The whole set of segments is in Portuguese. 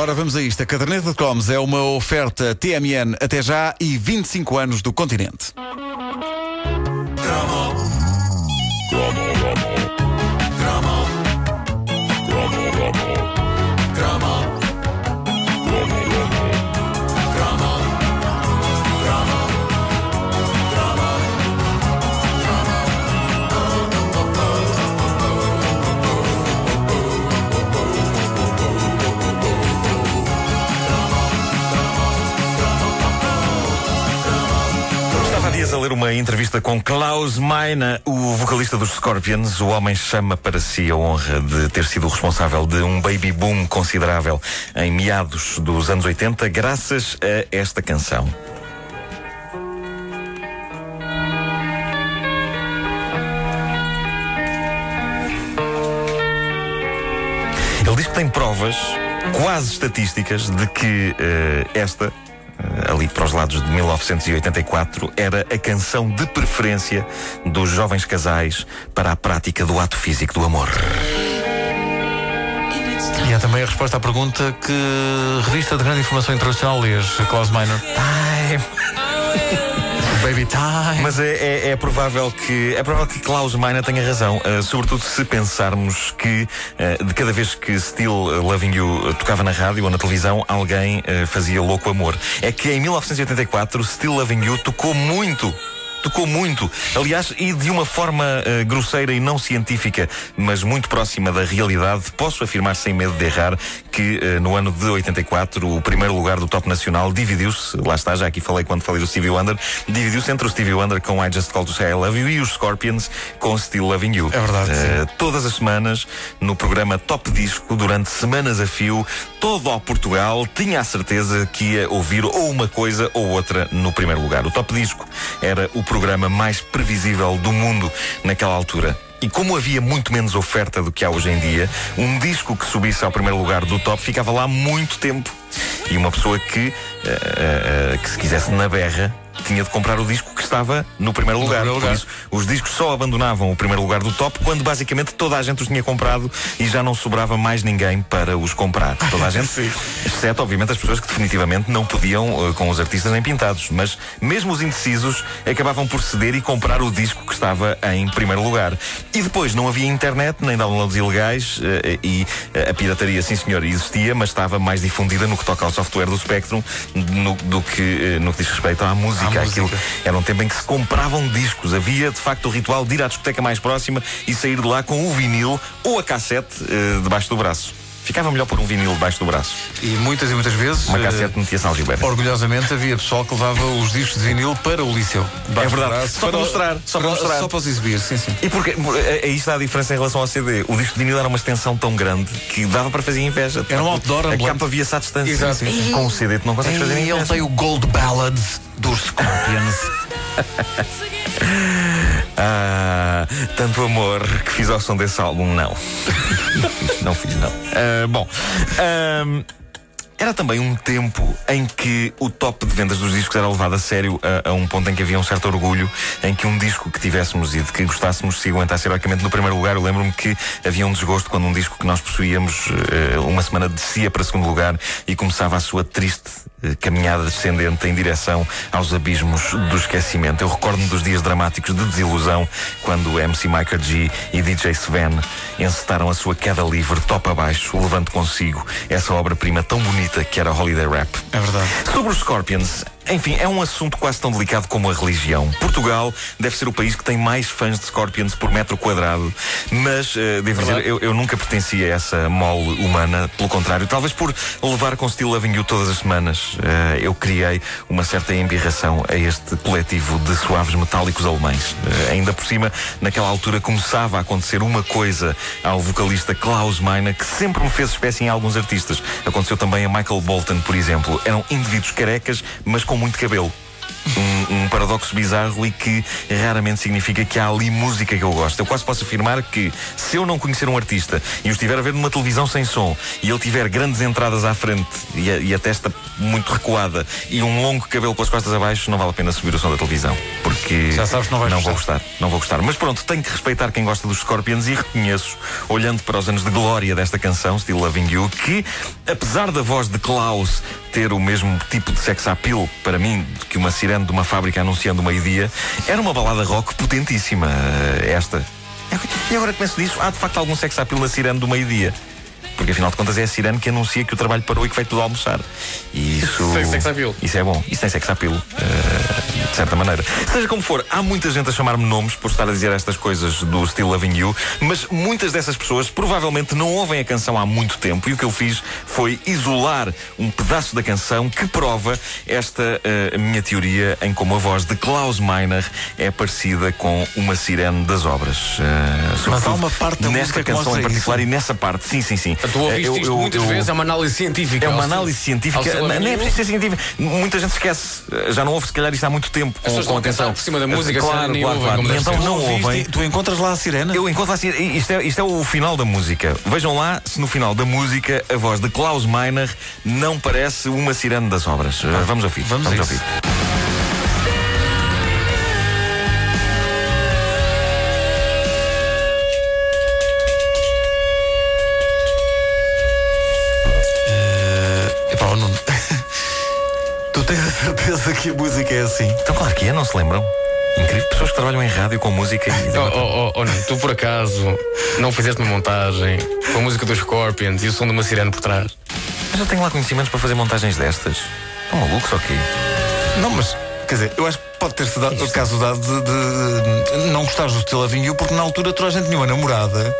Ora, vamos a isto. A caderneta de cromos é uma oferta TMN até já e 25 anos do continente. Ler uma entrevista com Klaus Meine, o vocalista dos Scorpions. O homem chama para si a honra de ter sido responsável de um baby boom considerável em meados dos anos 80, graças a esta canção. Ele diz que tem provas quase estatísticas de que eh, esta, ali para os lados de 1984, era a canção de preferência dos jovens casais para a prática do ato físico do amor. E é também a resposta à pergunta que revista de grande informação internacional lês, Klaus Meiner. Time. Baby Time. Mas é, é- é provável que é provável que Klaus Meine tenha razão, uh, sobretudo se pensarmos que uh, de cada vez que Still Loving You tocava na rádio ou na televisão, alguém uh, fazia louco amor. É que em 1984 Still Loving You tocou muito. Tocou muito, aliás, e de uma forma uh, grosseira e não científica, mas muito próxima da realidade, posso afirmar sem medo de errar que uh, no ano de 84 o primeiro lugar do top nacional dividiu-se, lá está, já aqui falei quando falei do Stevie Wonder, dividiu-se entre o Stevie Wonder com I Just Called to Say I Love You e os Scorpions com Still Loving You. É verdade, Uh, todas as semanas, no programa Top Disco, durante semanas a fio, todo ao Portugal tinha a certeza que ia ouvir ou uma coisa ou outra no primeiro lugar. O Top Disco era o programa mais previsível do mundo naquela altura. E como havia muito menos oferta do que há hoje em dia, um disco que subisse ao primeiro lugar do top ficava lá muito tempo. E uma pessoa que, eh, eh, que se quisesse na berra, tinha de comprar o disco que estava no primeiro lugar. primeiro Por lugar. isso, os discos só abandonavam o primeiro lugar do top quando basicamente toda a gente os tinha comprado e já não sobrava mais ninguém para os comprar. Toda a gente, Sim. exceto obviamente as pessoas que definitivamente não podiam eh, com os artistas nem pintados. Mas mesmo os indecisos acabavam por ceder e comprar o disco que estava em primeiro lugar. E depois não havia internet, nem downloads ilegais eh, e eh, a pirataria, sim senhor, existia, mas estava mais difundida no que toca ao software do Spectrum no- do que no que diz respeito à música. À Aquilo música. era um tempo em que se compravam discos. Havia, de facto, o ritual de ir à discoteca mais próxima e sair de lá com o vinil ou a cassete eh, debaixo do braço. Ficava melhor pôr um vinil debaixo do braço. E muitas e muitas vezes. Uma eh, cassete metia-se na algibeira. Orgulhosamente havia pessoal que levava os discos de vinil para o liceu. É verdade. Só para mostrar, só para mostrar. Só para os exibir, sim, sim. E porque por- é- aí está a diferença em relação ao CD. O disco de vinil era uma extensão tão grande que dava para fazer inveja. Era um outdoor A capa via-se à distância. Exato. Sim, sim. Com o CD tu não consegues fazer E ele inveja. tem o Gold Ballads dos Scorpions. Ah, tanto amor que fiz ao som desse álbum, não. não fiz, não. Ah, bom, ahm, era também um tempo em que o top de vendas dos discos era levado a sério a, a um ponto em que havia um certo orgulho em que um disco que tivéssemos e de que gostássemos se aguentasse heroicamente no primeiro lugar. Eu lembro-me que havia um desgosto quando um disco que nós possuíamos eh, uma semana descia para segundo lugar e começava a sua triste caminhada descendente em direção aos abismos do esquecimento. Eu recordo-me dos dias dramáticos de desilusão quando MC Micah G e DJ Sven encetaram a sua queda livre top abaixo, levando consigo essa obra-prima tão bonita que era Holiday Rap. É verdade. Sobre os Scorpions, enfim, é um assunto quase tão delicado como a religião. Portugal deve ser o país que tem mais fãs de Scorpions por metro quadrado, mas eh, devo dizer, eu, eu nunca pertenci a essa mole humana, pelo contrário, talvez por levar com Still Loving You todas as semanas, eh, eu criei uma certa embirração a este coletivo de suaves metálicos alemães. Eh, ainda por cima, naquela altura começava a acontecer uma coisa ao vocalista Klaus Meine que sempre me fez espécie em alguns artistas. Aconteceu também a Michael Bolton, por exemplo. Eram indivíduos carecas, mas com muito cabelo. Um, um paradoxo bizarro e que raramente significa que há ali música que eu gosto. Eu quase posso afirmar que se eu não conhecer um artista e o estiver a ver numa televisão sem som e ele tiver grandes entradas à frente e a, e a testa muito recuada e um longo cabelo pelas costas abaixo, não vale a pena subir o som da televisão. Porque Já sabes não vais vou gostar. gostar. Não vou gostar. Mas pronto, tenho que respeitar quem gosta dos Scorpions e reconheço, olhando para os anos de glória desta canção, Still Loving You, que, apesar da voz de Klaus ter o mesmo tipo de sex appeal, para mim, que uma sirene de uma fábrica anunciando meio-dia, era uma balada rock potentíssima, eh, esta. E agora que penso nisso, há de facto algum sex appeal na sirene do meio-dia. Porque afinal de contas é a sirene que anuncia que o trabalho parou e que vai tudo almoçar. E isso. Tem sex appeal. Isso é bom. Isso tem sex appeal. eh, de certa maneira. Seja como for, há muita gente a chamar-me nomes por estar a dizer estas coisas do Still Loving You, mas muitas dessas pessoas provavelmente não ouvem a canção há muito tempo e o que eu fiz foi isolar um pedaço da canção que prova esta eh, minha teoria em como a voz de Klaus Meiner é parecida com uma sirene das obras. Eh, sobretudo uma parte da nesta canção em particular isso. e nessa parte. Sim, sim, sim. Tu ouviste Eh, eu- isto eu- muitas eu- vezes, é uma análise científica. é uma análise científica. seu Não é preciso ser científica. Muita gente esquece. Já não ouve, se calhar, isto há muito tempo. Com, pessoas com estão a cantar atenção. por cima da música, claro, claro, ouvem claro. E deve então não ouvem. Tu encontras lá a sirene? Eu encontro assim, isto é, isto é o final da música. Vejam lá se no final da música a voz de Klaus Meiner não parece uma sirene das obras. Uh, vamos ouvir. vamos a isso. ouvir. Certeza que a música é assim? Então, claro que é, não se lembram? Incrível. Pessoas que trabalham em rádio com música e. Oh, oh, oh, oh, não, tu por acaso não fizeste uma montagem com a música dos Scorpions e o som de uma sirene por trás? Mas eu tenho lá conhecimentos para fazer montagens destas. Estão malucos ou quê? Não, mas, quer dizer, eu acho que pode ter-se dado, o caso dado de, de- de não gostares do Loving You, porque na altura toda a gente tinha uma namorada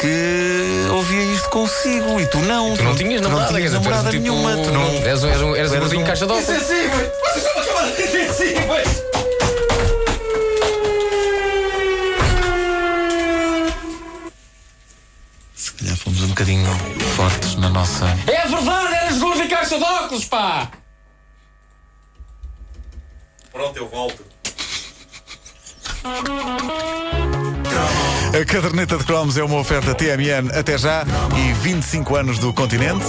que ouvia isto consigo e tu não. Tu não tinhas tu namorada, não quer tinhas tu namorada um tipo- nenhuma. Tu não, Eras um, eras um, eras tu um gordinho um- caixa de. Insensíveis! Vocês são chamados insensíveis! Se calhar fomos um bocadinho fortes na nossa. É verdade, eras gordo e caixa de óculos, pá! Pronto, eu volto. A caderneta de cromos é uma oferta TMN até já e 25 anos do continente.